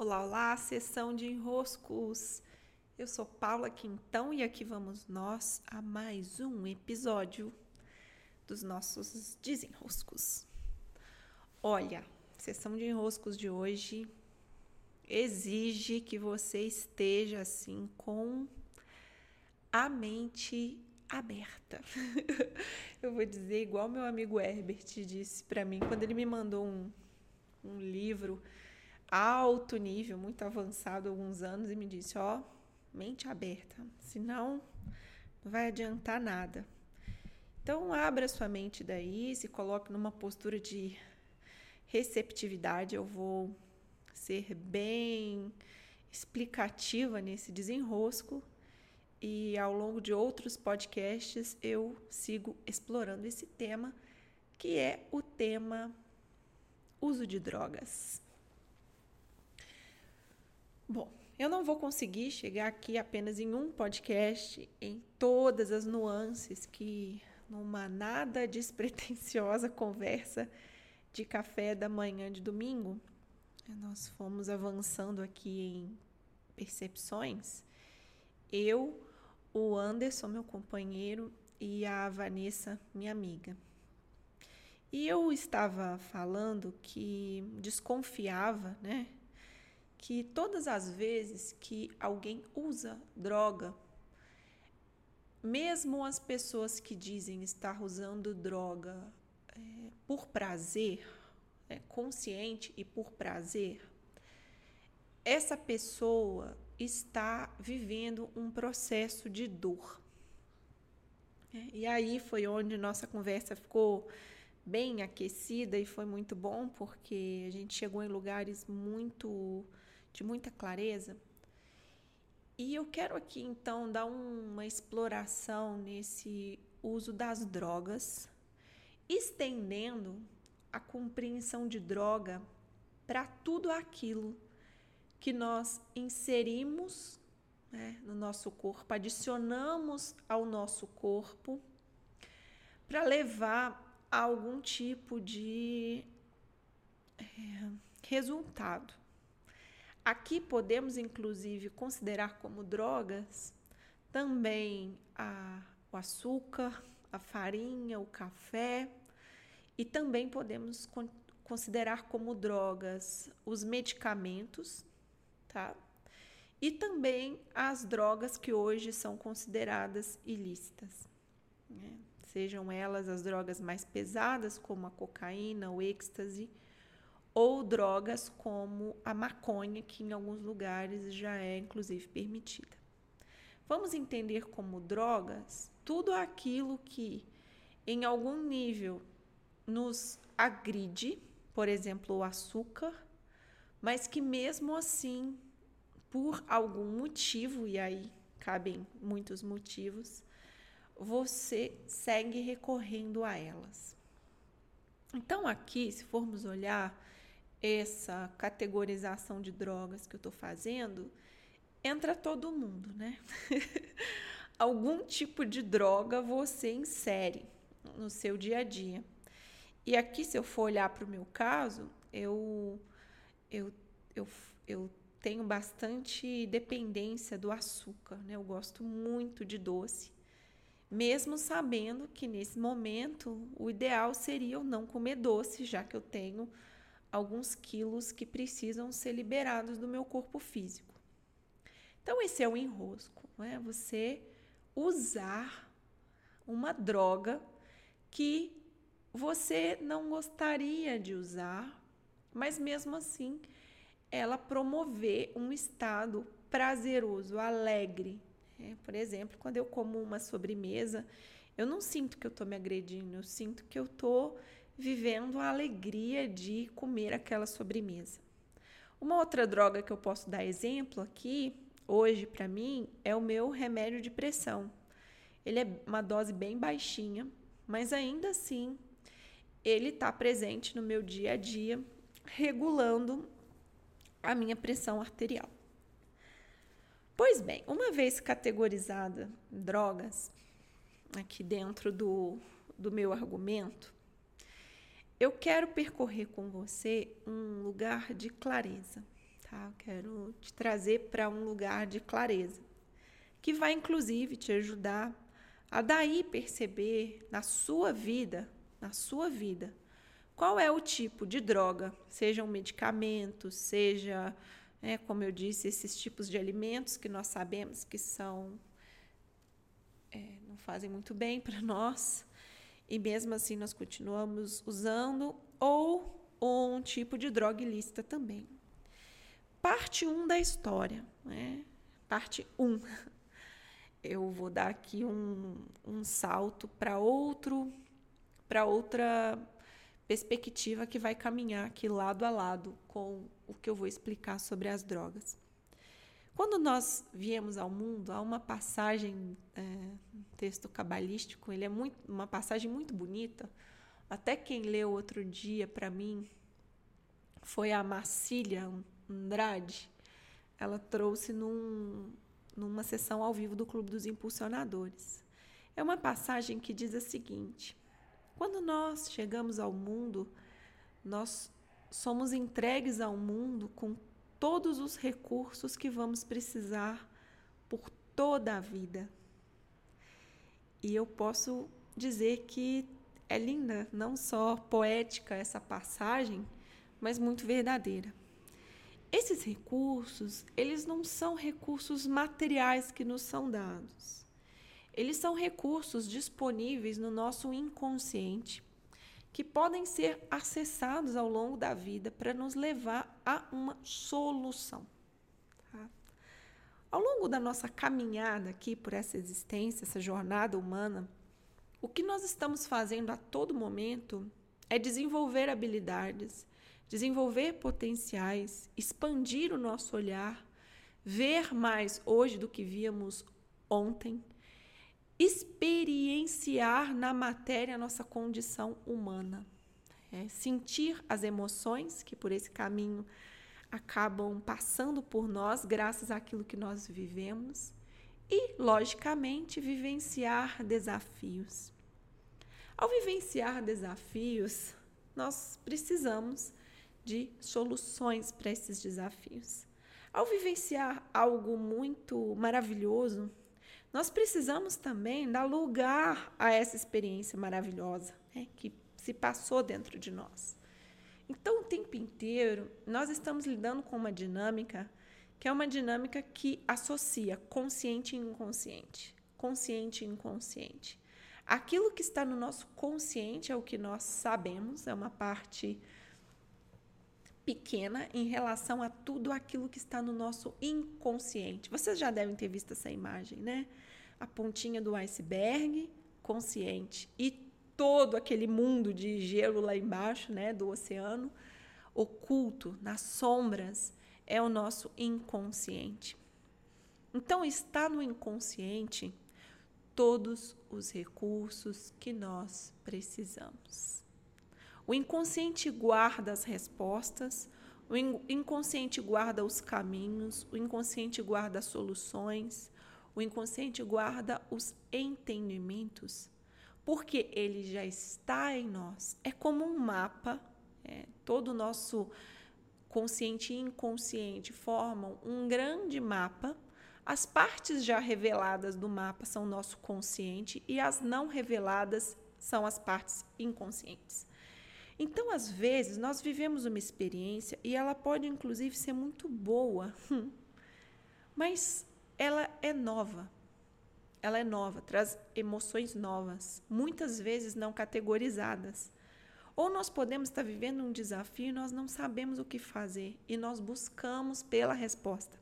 Olá, olá, sessão de enroscos. Eu sou Paula Quintão e aqui vamos nós a mais um episódio dos nossos desenroscos. Olha, sessão de enroscos de hoje exige que você esteja assim com a mente aberta. Eu vou dizer igual meu amigo Herbert disse para mim quando ele me mandou um, um livro alto nível, muito avançado alguns anos e me disse, ó, mente aberta, senão não vai adiantar nada. Então abra sua mente daí, se coloque numa postura de receptividade. Eu vou ser bem explicativa nesse desenrosco e ao longo de outros podcasts eu sigo explorando esse tema, que é o tema uso de drogas. Bom, eu não vou conseguir chegar aqui apenas em um podcast em todas as nuances que numa nada despretensiosa conversa de café da manhã de domingo, nós fomos avançando aqui em percepções. Eu, o Anderson, meu companheiro, e a Vanessa, minha amiga. E eu estava falando que desconfiava, né, que todas as vezes que alguém usa droga, mesmo as pessoas que dizem estar usando droga é, por prazer, é, consciente e por prazer, essa pessoa está vivendo um processo de dor. É, e aí foi onde nossa conversa ficou bem aquecida e foi muito bom, porque a gente chegou em lugares muito de muita clareza. E eu quero aqui então dar uma exploração nesse uso das drogas, estendendo a compreensão de droga para tudo aquilo que nós inserimos né, no nosso corpo, adicionamos ao nosso corpo para levar a algum tipo de é, resultado. Aqui podemos, inclusive, considerar como drogas também a, o açúcar, a farinha, o café, e também podemos con considerar como drogas os medicamentos, tá? E também as drogas que hoje são consideradas ilícitas, né? sejam elas as drogas mais pesadas, como a cocaína, o êxtase ou drogas como a maconha, que em alguns lugares já é inclusive permitida. Vamos entender como drogas tudo aquilo que em algum nível nos agride, por exemplo, o açúcar, mas que mesmo assim, por algum motivo, e aí cabem muitos motivos, você segue recorrendo a elas. Então, aqui, se formos olhar essa categorização de drogas que eu estou fazendo, entra todo mundo, né? Algum tipo de droga você insere no seu dia a dia. E aqui, se eu for olhar para o meu caso, eu, eu, eu, eu tenho bastante dependência do açúcar, né? Eu gosto muito de doce. Mesmo sabendo que nesse momento o ideal seria eu não comer doce, já que eu tenho alguns quilos que precisam ser liberados do meu corpo físico. Então, esse é o enrosco, é você usar uma droga que você não gostaria de usar, mas mesmo assim ela promover um estado prazeroso, alegre. É, por exemplo, quando eu como uma sobremesa, eu não sinto que eu estou me agredindo, eu sinto que eu estou vivendo a alegria de comer aquela sobremesa. Uma outra droga que eu posso dar exemplo aqui, hoje para mim, é o meu remédio de pressão. Ele é uma dose bem baixinha, mas ainda assim ele está presente no meu dia a dia, regulando a minha pressão arterial. Pois bem, uma vez categorizada drogas, aqui dentro do, do meu argumento, eu quero percorrer com você um lugar de clareza, tá? Eu quero te trazer para um lugar de clareza, que vai inclusive te ajudar a daí perceber na sua vida, na sua vida, qual é o tipo de droga, seja um medicamento, seja, é, como eu disse, esses tipos de alimentos que nós sabemos que são é, não fazem muito bem para nós e mesmo assim nós continuamos usando ou um tipo de droga ilícita também. Parte 1 um da história, né? Parte 1. Um. Eu vou dar aqui um, um salto para outro para outra perspectiva que vai caminhar aqui lado a lado com o que eu vou explicar sobre as drogas. Quando nós viemos ao mundo, há uma passagem, é, texto cabalístico, ele é muito, uma passagem muito bonita. Até quem leu outro dia para mim foi a Marcília Andrade. Ela trouxe num, numa sessão ao vivo do Clube dos Impulsionadores. É uma passagem que diz a seguinte: quando nós chegamos ao mundo, nós somos entregues ao mundo com todos os recursos que vamos precisar por toda a vida. E eu posso dizer que é linda, não só poética essa passagem, mas muito verdadeira. Esses recursos, eles não são recursos materiais que nos são dados. Eles são recursos disponíveis no nosso inconsciente que podem ser acessados ao longo da vida para nos levar a uma solução. Ao longo da nossa caminhada aqui por essa existência, essa jornada humana, o que nós estamos fazendo a todo momento é desenvolver habilidades, desenvolver potenciais, expandir o nosso olhar, ver mais hoje do que víamos ontem experienciar na matéria a nossa condição humana. É, sentir as emoções que por esse caminho acabam passando por nós graças àquilo que nós vivemos e, logicamente, vivenciar desafios. Ao vivenciar desafios, nós precisamos de soluções para esses desafios. Ao vivenciar algo muito maravilhoso, nós precisamos também dar lugar a essa experiência maravilhosa né, que se passou dentro de nós. Então, o tempo inteiro, nós estamos lidando com uma dinâmica que é uma dinâmica que associa consciente e inconsciente. Consciente e inconsciente. Aquilo que está no nosso consciente é o que nós sabemos, é uma parte pequena em relação a tudo aquilo que está no nosso inconsciente. Vocês já devem ter visto essa imagem, né? A pontinha do iceberg, consciente, e todo aquele mundo de gelo lá embaixo, né, do oceano, oculto nas sombras, é o nosso inconsciente. Então está no inconsciente todos os recursos que nós precisamos. O inconsciente guarda as respostas, o inconsciente guarda os caminhos, o inconsciente guarda as soluções, o inconsciente guarda os entendimentos, porque ele já está em nós. É como um mapa, é, todo o nosso consciente e inconsciente formam um grande mapa. As partes já reveladas do mapa são nosso consciente e as não reveladas são as partes inconscientes. Então, às vezes, nós vivemos uma experiência e ela pode, inclusive, ser muito boa, mas ela é nova. Ela é nova, traz emoções novas, muitas vezes não categorizadas. Ou nós podemos estar vivendo um desafio e nós não sabemos o que fazer e nós buscamos pela resposta.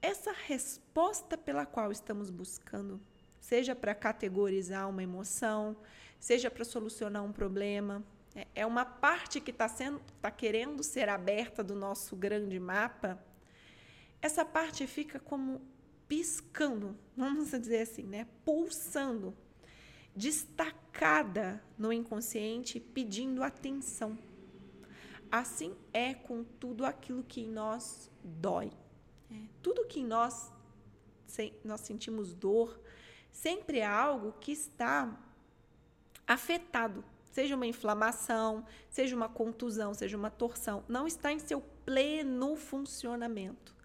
Essa resposta pela qual estamos buscando, seja para categorizar uma emoção, seja para solucionar um problema, é, é uma parte que está está querendo ser aberta do nosso grande mapa. Essa parte fica como piscando, vamos dizer assim, né? Pulsando, destacada no inconsciente, pedindo atenção. Assim é com tudo aquilo que em nós dói. É, tudo que em nós, nós sentimos dor, sempre é algo que está afetado seja uma inflamação, seja uma contusão, seja uma torção, não está em seu pleno funcionamento.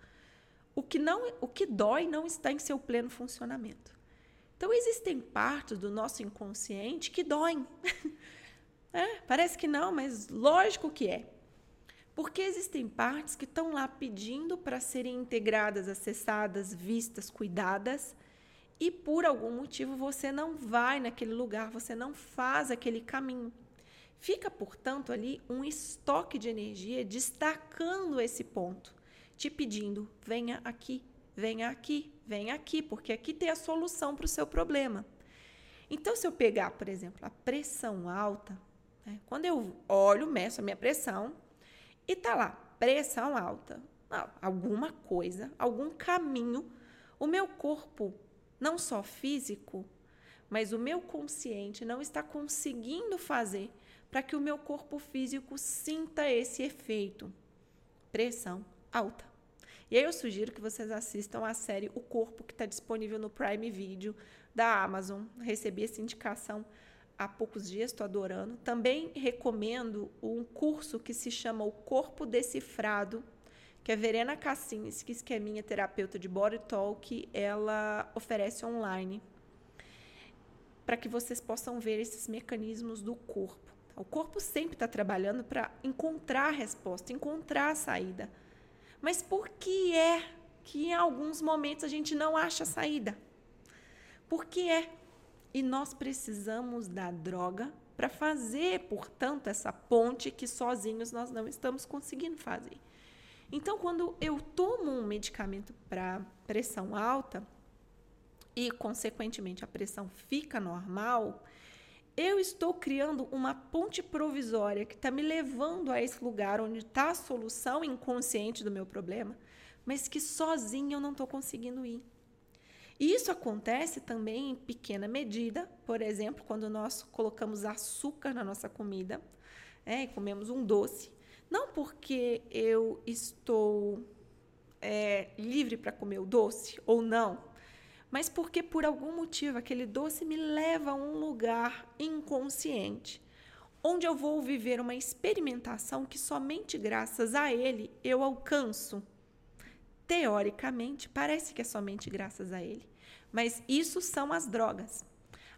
O que não, o que dói não está em seu pleno funcionamento. Então existem partes do nosso inconsciente que doem. é, parece que não, mas lógico que é. Porque existem partes que estão lá pedindo para serem integradas, acessadas, vistas, cuidadas, e por algum motivo você não vai naquele lugar, você não faz aquele caminho. Fica, portanto, ali um estoque de energia destacando esse ponto, te pedindo: venha aqui, venha aqui, venha aqui, porque aqui tem a solução para o seu problema. Então, se eu pegar, por exemplo, a pressão alta, né, quando eu olho, meço a minha pressão e tá lá, pressão alta, alguma coisa, algum caminho, o meu corpo não só físico, mas o meu consciente não está conseguindo fazer para que o meu corpo físico sinta esse efeito. Pressão alta. E aí eu sugiro que vocês assistam a série O Corpo, que está disponível no Prime Video da Amazon. Recebi essa indicação há poucos dias, estou adorando. Também recomendo um curso que se chama O Corpo Decifrado, que a Verena Kassinski, que é minha terapeuta de Body Talk, ela oferece online para que vocês possam ver esses mecanismos do corpo. O corpo sempre está trabalhando para encontrar a resposta, encontrar a saída. Mas por que é que em alguns momentos a gente não acha saída? Por que é? E nós precisamos da droga para fazer, portanto, essa ponte que sozinhos nós não estamos conseguindo fazer. Então, quando eu tomo um medicamento para pressão alta e, consequentemente, a pressão fica normal, eu estou criando uma ponte provisória que está me levando a esse lugar onde está a solução inconsciente do meu problema, mas que sozinha eu não estou conseguindo ir. E isso acontece também em pequena medida, por exemplo, quando nós colocamos açúcar na nossa comida é, e comemos um doce. Não porque eu estou é, livre para comer o doce ou não, mas porque por algum motivo aquele doce me leva a um lugar inconsciente, onde eu vou viver uma experimentação que somente graças a ele eu alcanço. Teoricamente, parece que é somente graças a ele, mas isso são as drogas.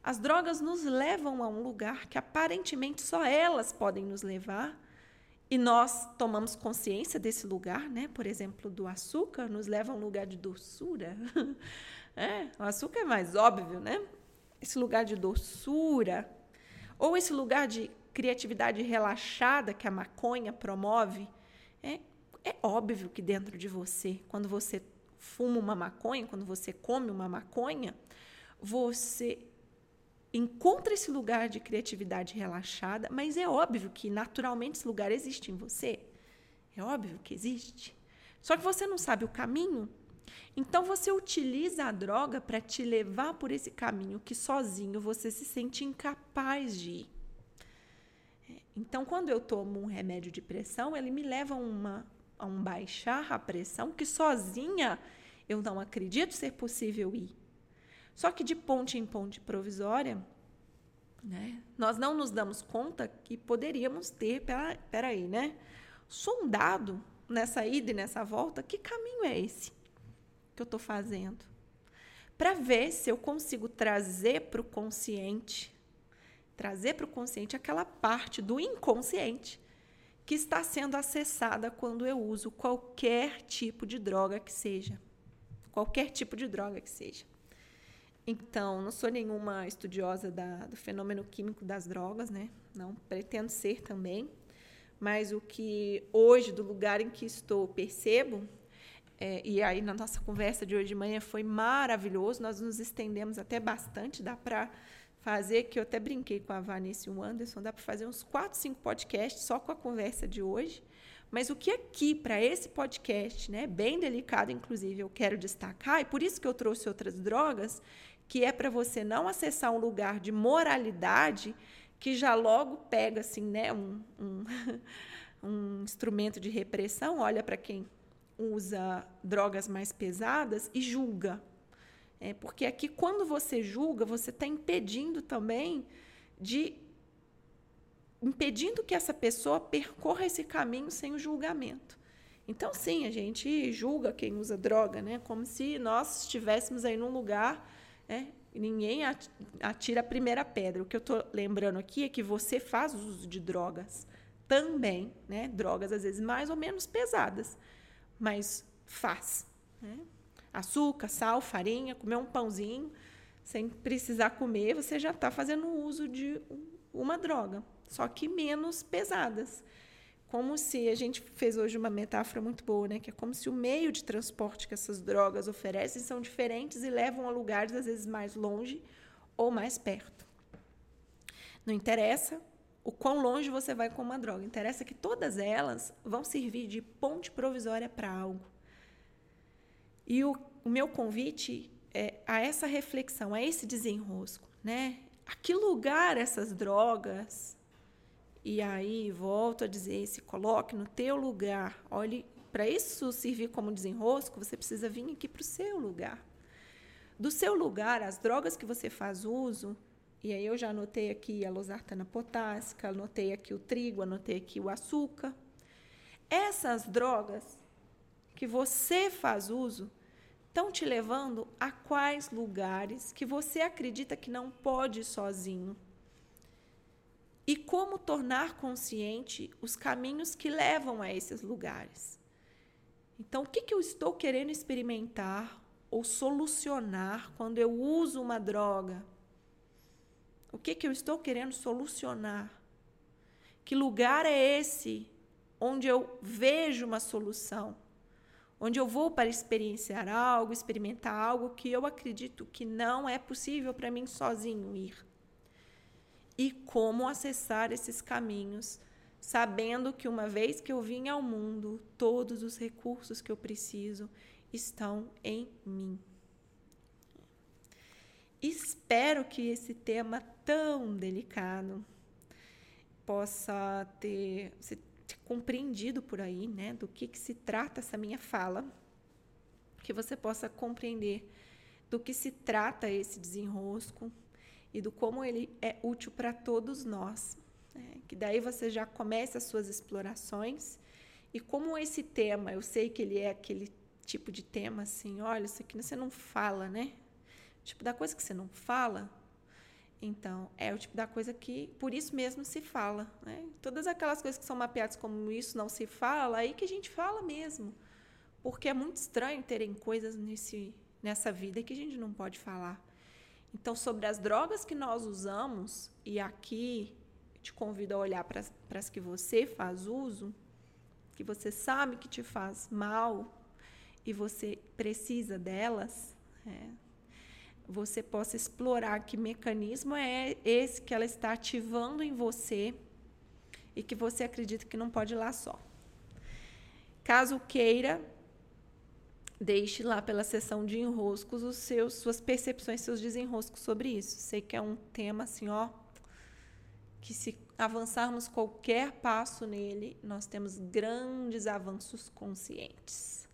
As drogas nos levam a um lugar que aparentemente só elas podem nos levar e nós tomamos consciência desse lugar, né? Por exemplo, do açúcar nos leva a um lugar de doçura. é, o açúcar é mais óbvio, né? Esse lugar de doçura ou esse lugar de criatividade relaxada que a maconha promove, é, é óbvio que dentro de você, quando você fuma uma maconha, quando você come uma maconha, você encontra esse lugar de criatividade relaxada, mas é óbvio que naturalmente esse lugar existe em você. É óbvio que existe. Só que você não sabe o caminho. Então você utiliza a droga para te levar por esse caminho que sozinho você se sente incapaz de ir. Então, quando eu tomo um remédio de pressão, ele me leva a, uma, a um baixar a pressão que sozinha eu não acredito ser possível ir. Só que de ponte em ponte provisória, né, nós não nos damos conta que poderíamos ter, pera, peraí, né, sondado nessa ida e nessa volta, que caminho é esse que eu estou fazendo? Para ver se eu consigo trazer para o consciente, trazer para o consciente aquela parte do inconsciente que está sendo acessada quando eu uso qualquer tipo de droga que seja. Qualquer tipo de droga que seja. Então, não sou nenhuma estudiosa da, do fenômeno químico das drogas, né? Não pretendo ser também. Mas o que hoje, do lugar em que estou, percebo, é, e aí na nossa conversa de hoje de manhã foi maravilhoso, nós nos estendemos até bastante, dá para fazer, que eu até brinquei com a Vanessa e o Anderson, dá para fazer uns quatro, cinco podcasts só com a conversa de hoje. Mas o que aqui, para esse podcast, né, bem delicado, inclusive, eu quero destacar, e por isso que eu trouxe outras drogas, que é para você não acessar um lugar de moralidade que já logo pega assim, né, um, um, um instrumento de repressão, olha para quem usa drogas mais pesadas e julga. É, porque aqui, quando você julga, você está impedindo também de impedindo que essa pessoa percorra esse caminho sem o julgamento. Então, sim, a gente julga quem usa droga, né? Como se nós estivéssemos aí num lugar, né? Ninguém atira a primeira pedra. O que eu estou lembrando aqui é que você faz uso de drogas também, né? Drogas às vezes mais ou menos pesadas, mas faz. Né? Açúcar, sal, farinha, comer um pãozinho sem precisar comer, você já está fazendo uso de uma droga, só que menos pesadas. Como se a gente fez hoje uma metáfora muito boa, né? Que é como se o meio de transporte que essas drogas oferecem são diferentes e levam a lugares às vezes mais longe ou mais perto. Não interessa o quão longe você vai com uma droga, interessa que todas elas vão servir de ponte provisória para algo. E o, o meu convite é a essa reflexão, a esse desenrosco, né? A que lugar essas drogas e aí, volto a dizer, se coloque no teu lugar. Olhe, para isso servir como desenrosco, você precisa vir aqui para o seu lugar. Do seu lugar, as drogas que você faz uso, e aí eu já anotei aqui a losartana potássica, anotei aqui o trigo, anotei aqui o açúcar. Essas drogas que você faz uso estão te levando a quais lugares que você acredita que não pode sozinho? e como tornar consciente os caminhos que levam a esses lugares. Então, o que, que eu estou querendo experimentar ou solucionar quando eu uso uma droga? O que, que eu estou querendo solucionar? Que lugar é esse onde eu vejo uma solução? Onde eu vou para experienciar algo, experimentar algo que eu acredito que não é possível para mim sozinho ir e como acessar esses caminhos, sabendo que uma vez que eu vim ao mundo, todos os recursos que eu preciso estão em mim. Espero que esse tema tão delicado possa ter, ser compreendido por aí, né, do que, que se trata essa minha fala, que você possa compreender do que se trata esse desenrosco, e do como ele é útil para todos nós. Né? Que daí você já começa as suas explorações e como esse tema, eu sei que ele é aquele tipo de tema assim, olha, isso aqui você não fala, né? Tipo da coisa que você não fala, então, é o tipo da coisa que, por isso mesmo, se fala. Né? Todas aquelas coisas que são mapeadas como isso não se fala, aí que a gente fala mesmo. Porque é muito estranho terem coisas nesse, nessa vida que a gente não pode falar. Então, sobre as drogas que nós usamos, e aqui te convido a olhar para as que você faz uso, que você sabe que te faz mal e você precisa delas, é, você possa explorar que mecanismo é esse que ela está ativando em você e que você acredita que não pode ir lá só. Caso queira, deixe lá pela sessão de enroscos os seus suas percepções, seus desenroscos sobre isso. Sei que é um tema assim, ó, que se avançarmos qualquer passo nele, nós temos grandes avanços conscientes.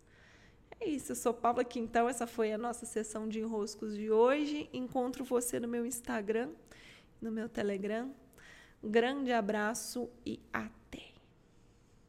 É isso, eu sou Paula Quintão, essa foi a nossa sessão de enroscos de hoje. Encontro você no meu Instagram, no meu Telegram. Grande abraço e até!